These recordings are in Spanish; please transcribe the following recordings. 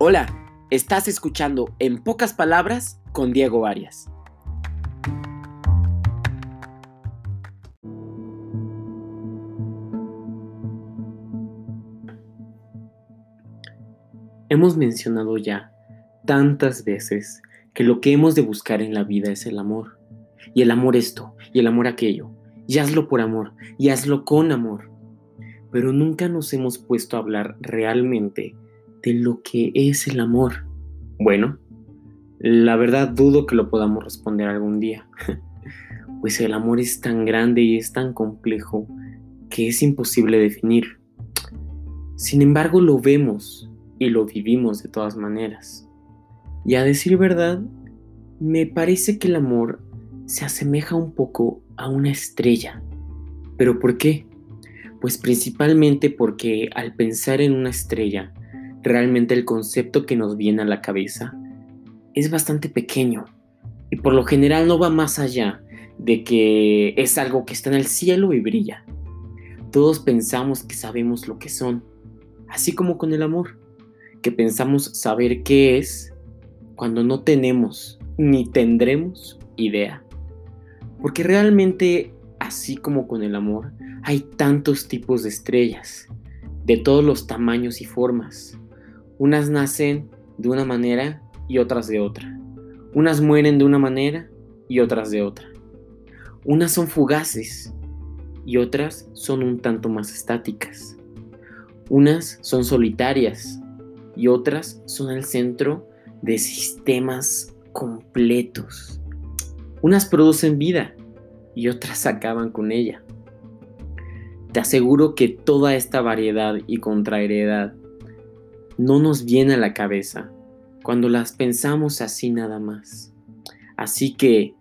Hola, estás escuchando En pocas palabras con Diego Arias. Hemos mencionado ya tantas veces que lo que hemos de buscar en la vida es el amor. Y el amor esto, y el amor aquello. Y hazlo por amor, y hazlo con amor. Pero nunca nos hemos puesto a hablar realmente de lo que es el amor. Bueno, la verdad dudo que lo podamos responder algún día, pues el amor es tan grande y es tan complejo que es imposible definir. Sin embargo, lo vemos y lo vivimos de todas maneras. Y a decir verdad, me parece que el amor se asemeja un poco a una estrella. ¿Pero por qué? Pues principalmente porque al pensar en una estrella, realmente el concepto que nos viene a la cabeza es bastante pequeño y por lo general no va más allá de que es algo que está en el cielo y brilla. Todos pensamos que sabemos lo que son, así como con el amor, que pensamos saber qué es cuando no tenemos ni tendremos idea. Porque realmente, así como con el amor, hay tantos tipos de estrellas, de todos los tamaños y formas. Unas nacen de una manera y otras de otra. Unas mueren de una manera y otras de otra. Unas son fugaces y otras son un tanto más estáticas. Unas son solitarias y otras son el centro de sistemas completos. Unas producen vida y otras acaban con ella. Te aseguro que toda esta variedad y contrariedad no nos viene a la cabeza cuando las pensamos así nada más. Así que,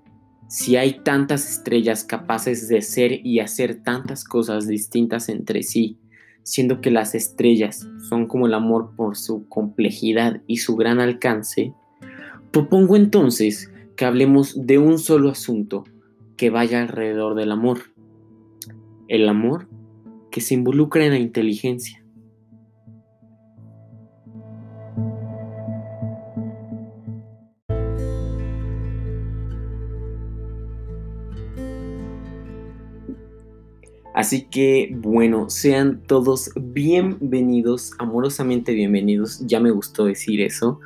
si hay tantas estrellas capaces de ser y hacer tantas cosas distintas entre sí, siendo que las estrellas son como el amor por su complejidad y su gran alcance, propongo entonces que hablemos de un solo asunto que vaya alrededor del amor. El amor que se involucra en la inteligencia. Así que bueno, sean todos bienvenidos, amorosamente bienvenidos. Ya me gustó decir eso,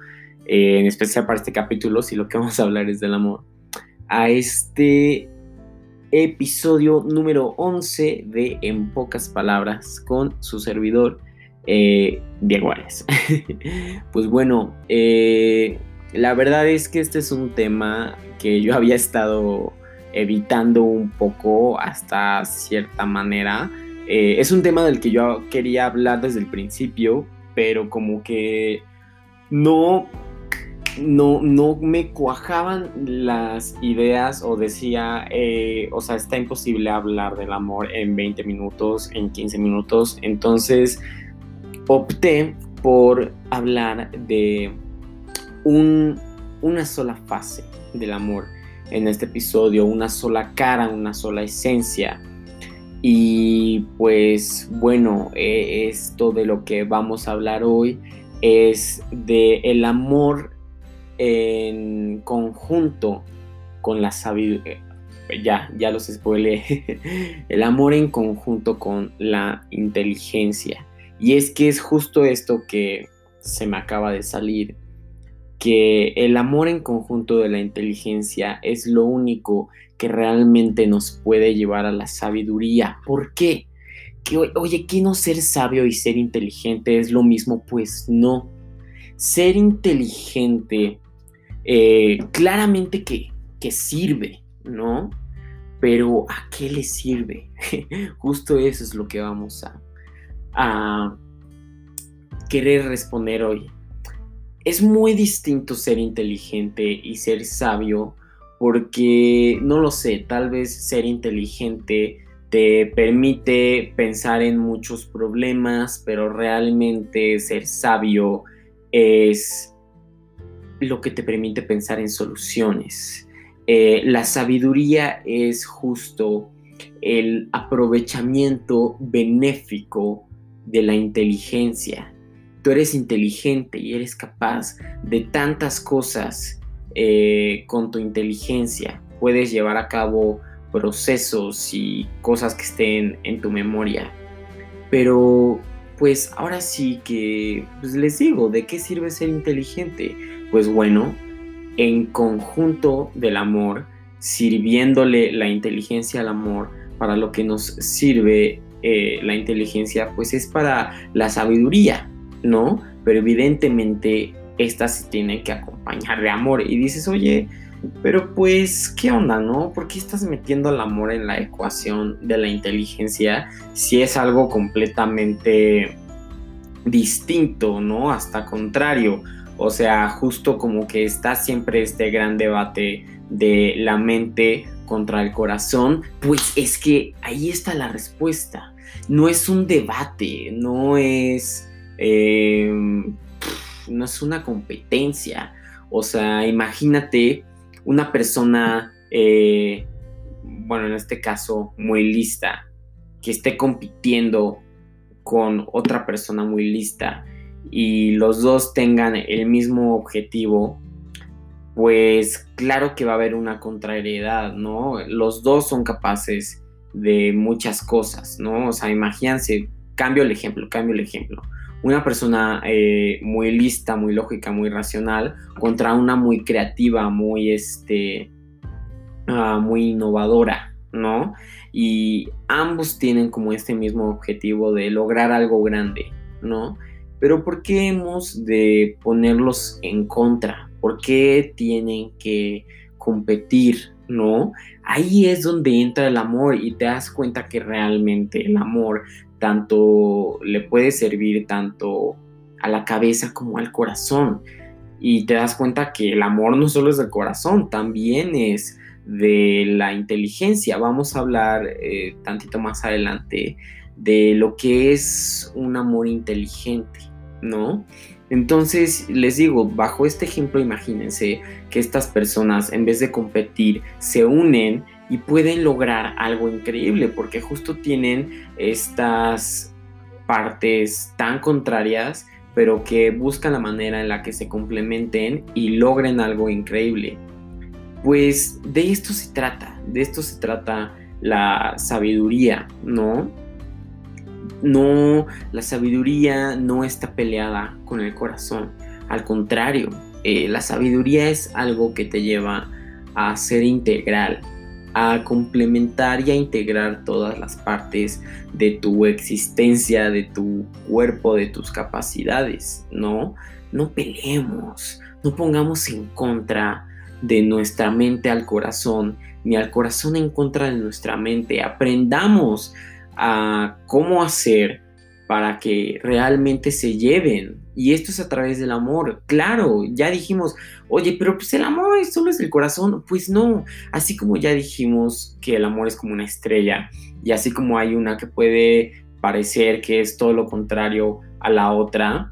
eh, en especial para este capítulo, si lo que vamos a hablar es del amor. A este episodio número 11 de En pocas palabras con su servidor eh, Diego Arias. pues bueno, eh, la verdad es que este es un tema que yo había estado evitando un poco hasta cierta manera. Eh, es un tema del que yo quería hablar desde el principio, pero como que no, no, no me cuajaban las ideas o decía, eh, o sea, está imposible hablar del amor en 20 minutos, en 15 minutos. Entonces opté por hablar de un, una sola fase del amor en este episodio, una sola cara, una sola esencia. Y pues bueno, eh, esto de lo que vamos a hablar hoy es de el amor en conjunto con la sabiduría. Ya, ya los spoilé. el amor en conjunto con la inteligencia. Y es que es justo esto que se me acaba de salir que el amor en conjunto de la inteligencia es lo único que realmente nos puede llevar a la sabiduría. ¿Por qué? Que, oye, ¿qué no ser sabio y ser inteligente es lo mismo? Pues no. Ser inteligente eh, claramente que, que sirve, ¿no? Pero ¿a qué le sirve? Justo eso es lo que vamos a, a querer responder hoy es muy distinto ser inteligente y ser sabio porque, no lo sé, tal vez ser inteligente te permite pensar en muchos problemas, pero realmente ser sabio es lo que te permite pensar en soluciones. Eh, la sabiduría es justo el aprovechamiento benéfico de la inteligencia tú eres inteligente y eres capaz de tantas cosas eh, con tu inteligencia. Puedes llevar a cabo procesos y cosas que estén en tu memoria. Pero pues ahora sí que pues, les digo, ¿de qué sirve ser inteligente? Pues bueno, en conjunto del amor, sirviéndole la inteligencia al amor, para lo que nos sirve eh, la inteligencia, pues es para la sabiduría, ¿no? Pero evidentemente esta se tiene que acompañar de amor. Y dices, oye, pero pues, ¿qué onda, no? ¿Por qué estás metiendo el amor en la ecuación de la inteligencia si es algo completamente distinto, ¿no? Hasta contrario. O sea, justo como que está siempre este gran debate de la mente contra el corazón, pues es que ahí está la respuesta. No es un debate, no es... Em, no es una competencia. O sea, imagínate una persona, eh, bueno, en este caso, muy lista, que esté compitiendo con otra persona muy lista y los dos tengan el mismo objetivo, pues claro que va a haber una contrariedad, ¿no? Los dos son capaces de muchas cosas, ¿no? O sea, imagínense, cambio el ejemplo, cambio el ejemplo una persona eh, muy lista, muy lógica, muy racional, contra una muy creativa, muy, este, ah, muy innovadora, ¿no? Y ambos tienen como este mismo objetivo de lograr algo grande, ¿no? Pero ¿por qué hemos de ponerlos en contra? ¿Por qué tienen que competir, ¿no? Ahí es donde entra el amor y te das cuenta que realmente el amor tanto le puede servir tanto a la cabeza como al corazón. Y te das cuenta que el amor no solo es del corazón, también es de la inteligencia. Vamos a hablar eh, tantito más adelante de lo que es un amor inteligente, ¿no? Entonces, les digo, bajo este ejemplo, imagínense que estas personas, en vez de competir, se unen y pueden lograr algo increíble porque justo tienen estas partes tan contrarias pero que buscan la manera en la que se complementen y logren algo increíble. Pues de esto se trata, de esto se trata la sabiduría, ¿no? No, la sabiduría no está peleada con el corazón, al contrario, eh, la sabiduría es algo que te lleva a ser integral, a complementar y a integrar todas las partes de tu existencia, de tu cuerpo, de tus capacidades, ¿no? No peleemos, no pongamos en contra de nuestra mente al corazón, ni al corazón en contra de nuestra mente. Aprendamos a cómo hacer para que realmente se lleven. Y esto es a través del amor. Claro, ya dijimos, oye, pero pues el amor solo es el corazón. Pues no, así como ya dijimos que el amor es como una estrella y así como hay una que puede parecer que es todo lo contrario a la otra,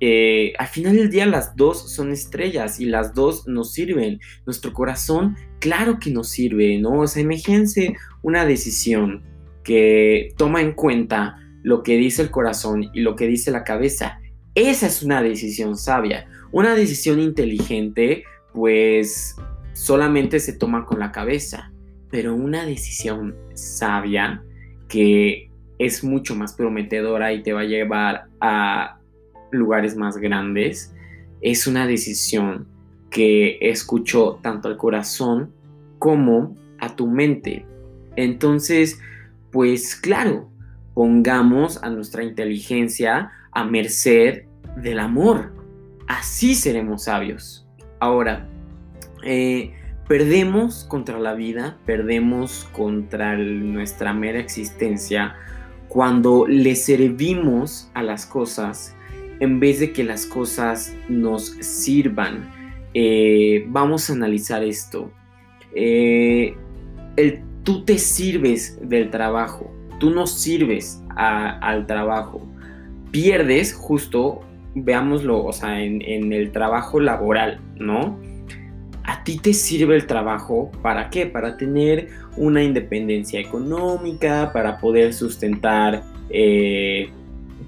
eh, al final del día las dos son estrellas y las dos nos sirven. Nuestro corazón, claro que nos sirve, ¿no? O sea, imagínense una decisión que toma en cuenta lo que dice el corazón y lo que dice la cabeza. Esa es una decisión sabia. Una decisión inteligente, pues solamente se toma con la cabeza. Pero una decisión sabia que es mucho más prometedora y te va a llevar a lugares más grandes, es una decisión que escuchó tanto al corazón como a tu mente. Entonces, pues claro, pongamos a nuestra inteligencia a merced del amor. Así seremos sabios. Ahora, eh, perdemos contra la vida, perdemos contra nuestra mera existencia cuando le servimos a las cosas en vez de que las cosas nos sirvan. Eh, vamos a analizar esto. Eh, el, tú te sirves del trabajo tú no sirves al trabajo. Pierdes justo, veámoslo, o sea, en, en el trabajo laboral, ¿no? a ti te sirve el trabajo para qué? Para tener una independencia económica, para poder sustentar eh,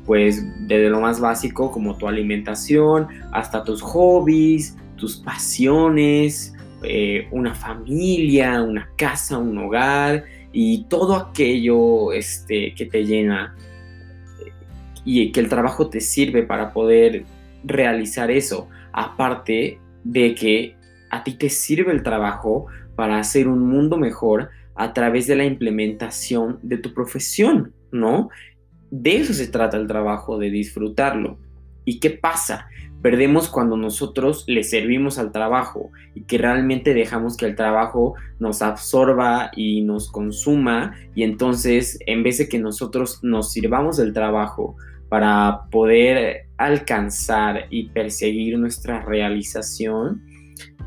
pues desde lo más básico como tu alimentación, hasta tus hobbies, tus pasiones, eh, una familia, una casa, un hogar y todo aquello este, que te llena y que el trabajo te sirve para poder realizar eso. Aparte de que a ti te sirve el trabajo para hacer un mundo mejor a través de la implementación de tu profesión, ¿no? De eso se trata el trabajo, de disfrutarlo. ¿Y qué pasa? Perdemos cuando nosotros le servimos al trabajo y que realmente dejamos que el trabajo nos absorba y nos consuma y entonces en vez de que nosotros nos sirvamos del trabajo para poder alcanzar y perseguir nuestra realización,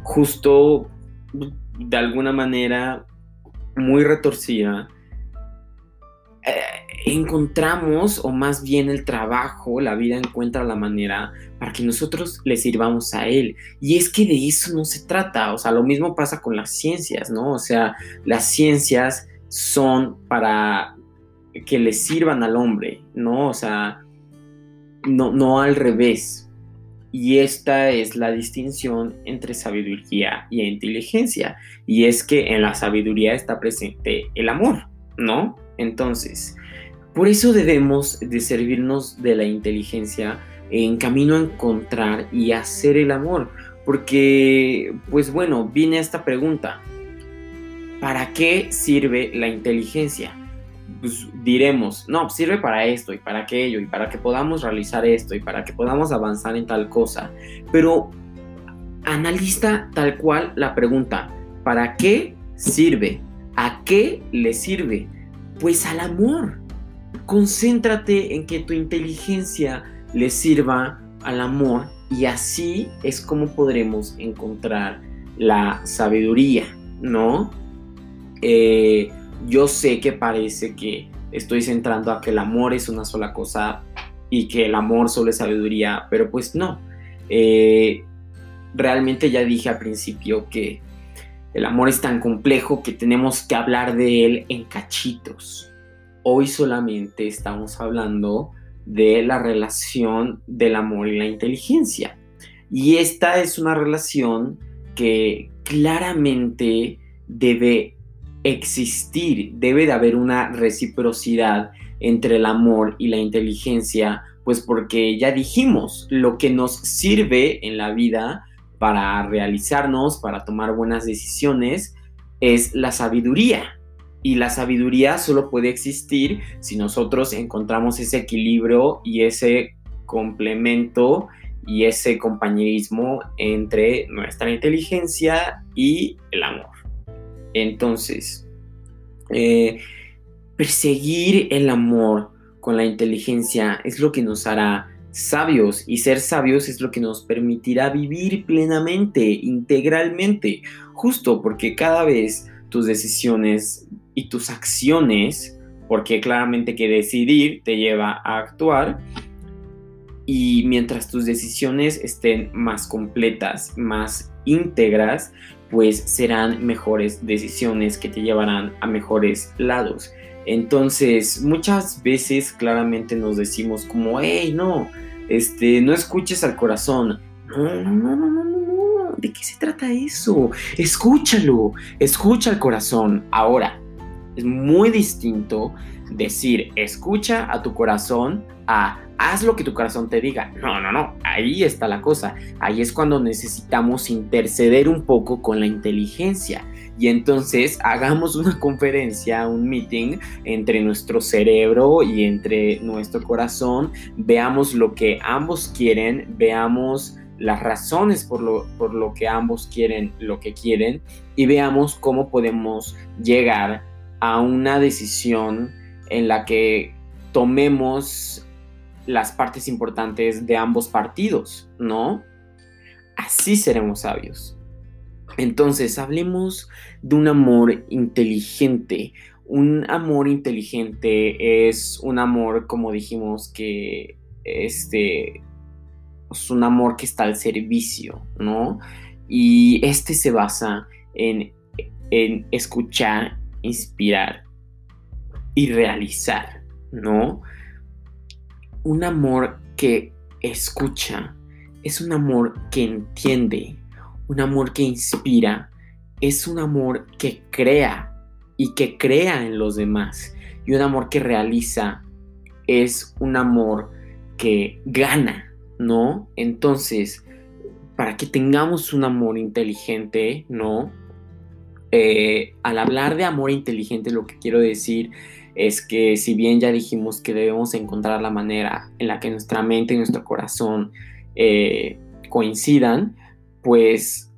justo de alguna manera muy retorcida, eh, encontramos, o más bien el trabajo, la vida encuentra la manera para que nosotros le sirvamos a él. Y es que de eso no se trata, o sea, lo mismo pasa con las ciencias, ¿no? O sea, las ciencias son para que le sirvan al hombre, ¿no? O sea, no, no al revés. Y esta es la distinción entre sabiduría y inteligencia. Y es que en la sabiduría está presente el amor, ¿no? Entonces, por eso debemos de servirnos de la inteligencia en camino a encontrar y hacer el amor. Porque, pues bueno, viene esta pregunta. ¿Para qué sirve la inteligencia? pues diremos, no, sirve para esto y para aquello y para que podamos realizar esto y para que podamos avanzar en tal cosa. Pero analiza tal cual la pregunta, ¿para qué sirve? ¿A qué le sirve? Pues al amor. Concéntrate en que tu inteligencia le sirva al amor y así es como podremos encontrar la sabiduría, ¿no? Eh, yo sé que parece que estoy centrando a que el amor es una sola cosa y que el amor solo es sabiduría, pero pues no. Eh, realmente ya dije al principio que el amor es tan complejo que tenemos que hablar de él en cachitos. Hoy solamente estamos hablando de la relación del amor y la inteligencia. Y esta es una relación que claramente debe existir, debe de haber una reciprocidad entre el amor y la inteligencia, pues porque ya dijimos, lo que nos sirve en la vida para realizarnos, para tomar buenas decisiones, es la sabiduría. Y la sabiduría solo puede existir si nosotros encontramos ese equilibrio y ese complemento y ese compañerismo entre nuestra inteligencia y el amor. Entonces, eh, perseguir el amor con la inteligencia es lo que nos hará sabios y ser sabios es lo que nos permitirá vivir plenamente, integralmente, justo porque cada vez tus decisiones y tus acciones, porque claramente que decidir te lleva a actuar, y mientras tus decisiones estén más completas, más íntegras, pues serán mejores decisiones que te llevarán a mejores lados. Entonces, muchas veces claramente nos decimos como, hey, no, este, no escuches al corazón. No, no, no, no, no, no, ¿de qué se trata eso? Escúchalo, escucha al corazón. Ahora, es muy distinto decir, escucha a tu corazón a haz lo que tu corazón te diga. No, no, no, ahí está la cosa. Ahí es cuando necesitamos interceder un poco con la inteligencia. Y entonces hagamos una conferencia, un meeting entre nuestro cerebro y entre nuestro corazón. Veamos lo que ambos quieren, veamos las razones por lo, por lo que ambos quieren lo que quieren y veamos cómo podemos llegar a una decisión en la que tomemos las partes importantes de ambos partidos, ¿no? Así seremos sabios. Entonces, hablemos de un amor inteligente. Un amor inteligente es un amor, como dijimos, que este es un amor que está al servicio, ¿no? Y este se basa en, en escuchar, inspirar y realizar, ¿no? un amor que escucha, es un amor que entiende, un amor que inspira, es un amor que crea y que crea en los demás. Y un amor que realiza es un amor que gana, ¿no? Entonces, para que tengamos un amor inteligente, ¿no? Eh, al hablar de amor inteligente, lo que quiero decir es que si bien ya dijimos que debemos encontrar la manera en la que nuestra mente y nuestro corazón eh, coincidan, pues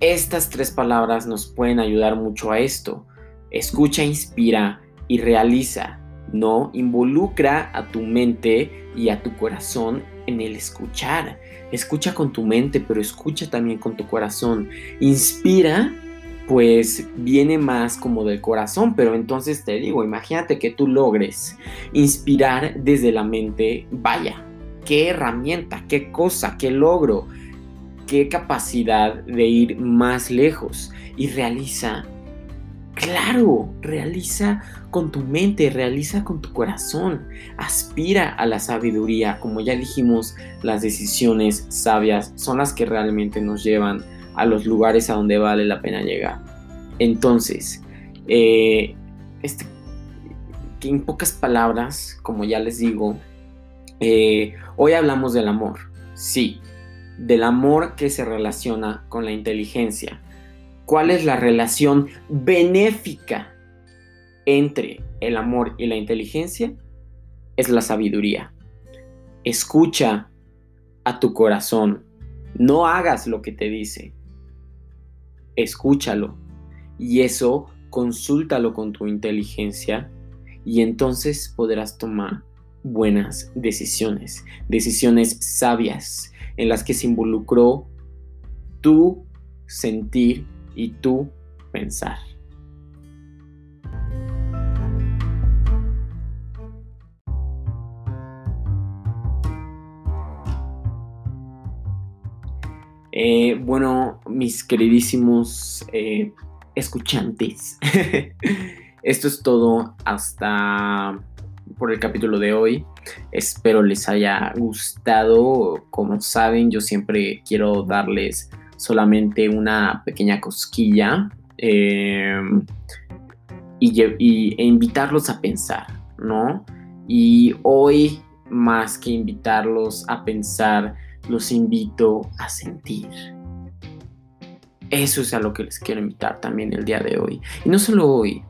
estas tres palabras nos pueden ayudar mucho a esto. Escucha, inspira y realiza. No involucra a tu mente y a tu corazón en el escuchar. Escucha con tu mente, pero escucha también con tu corazón. Inspira pues viene más como del corazón, pero entonces te digo, imagínate que tú logres inspirar desde la mente, vaya, qué herramienta, qué cosa, qué logro, qué capacidad de ir más lejos. Y realiza, claro, realiza con tu mente, realiza con tu corazón, aspira a la sabiduría, como ya dijimos, las decisiones sabias son las que realmente nos llevan a los lugares a donde vale la pena llegar. Entonces, eh, este, en pocas palabras, como ya les digo, eh, hoy hablamos del amor, sí, del amor que se relaciona con la inteligencia. ¿Cuál es la relación benéfica entre el amor y la inteligencia? Es la sabiduría. Escucha a tu corazón. No hagas lo que te dice escúchalo y eso consúltalo con tu inteligencia y entonces podrás tomar buenas decisiones, decisiones sabias en las que se involucró tu sentir y tu pensar. Eh, bueno, mis queridísimos eh, escuchantes, esto es todo hasta por el capítulo de hoy. Espero les haya gustado. Como saben, yo siempre quiero darles solamente una pequeña cosquilla em, y, e invitarlos a pensar, ¿no? Y hoy, más que invitarlos a pensar, los invito a sentir. Eso es a lo que les quiero invitar también el día de hoy. Y no solo hoy,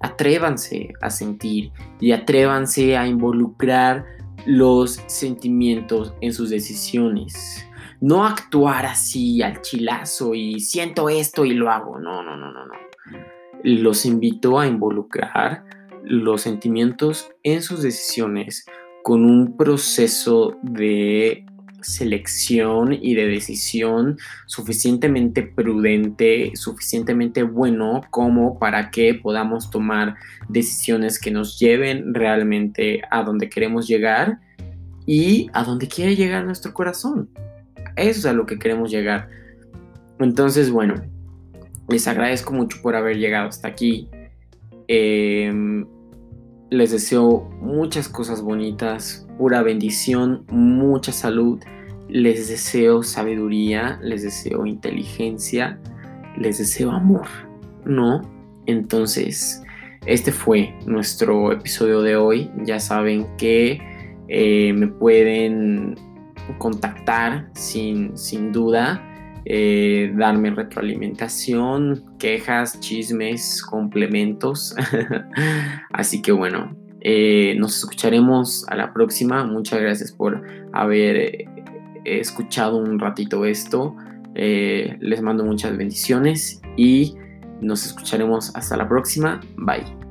atrévanse a sentir y atrévanse a involucrar los sentimientos en sus decisiones. No actuar así al chilazo y siento esto y lo hago. No, no, no, no, no. Los invito a involucrar los sentimientos en sus decisiones con un proceso de selección y de decisión suficientemente prudente, suficientemente bueno como para que podamos tomar decisiones que nos lleven realmente a donde queremos llegar y a donde quiere llegar nuestro corazón. Eso es a lo que queremos llegar. Entonces, bueno, les agradezco mucho por haber llegado hasta aquí. Em, les deseo muchas cosas bonitas, pura bendición, mucha salud les deseo sabiduría, les deseo inteligencia, les deseo amor, ¿no? Entonces, este fue nuestro episodio de hoy. Ya saben que eh, me pueden contactar sin, sin duda, eh, darme retroalimentación, quejas, chismes, complementos. Así que bueno, eh, nos escucharemos a la próxima. Muchas gracias por haber escuchado un ratito esto. Eh, les mando muchas bendiciones y nos escucharemos hasta la próxima. Bye.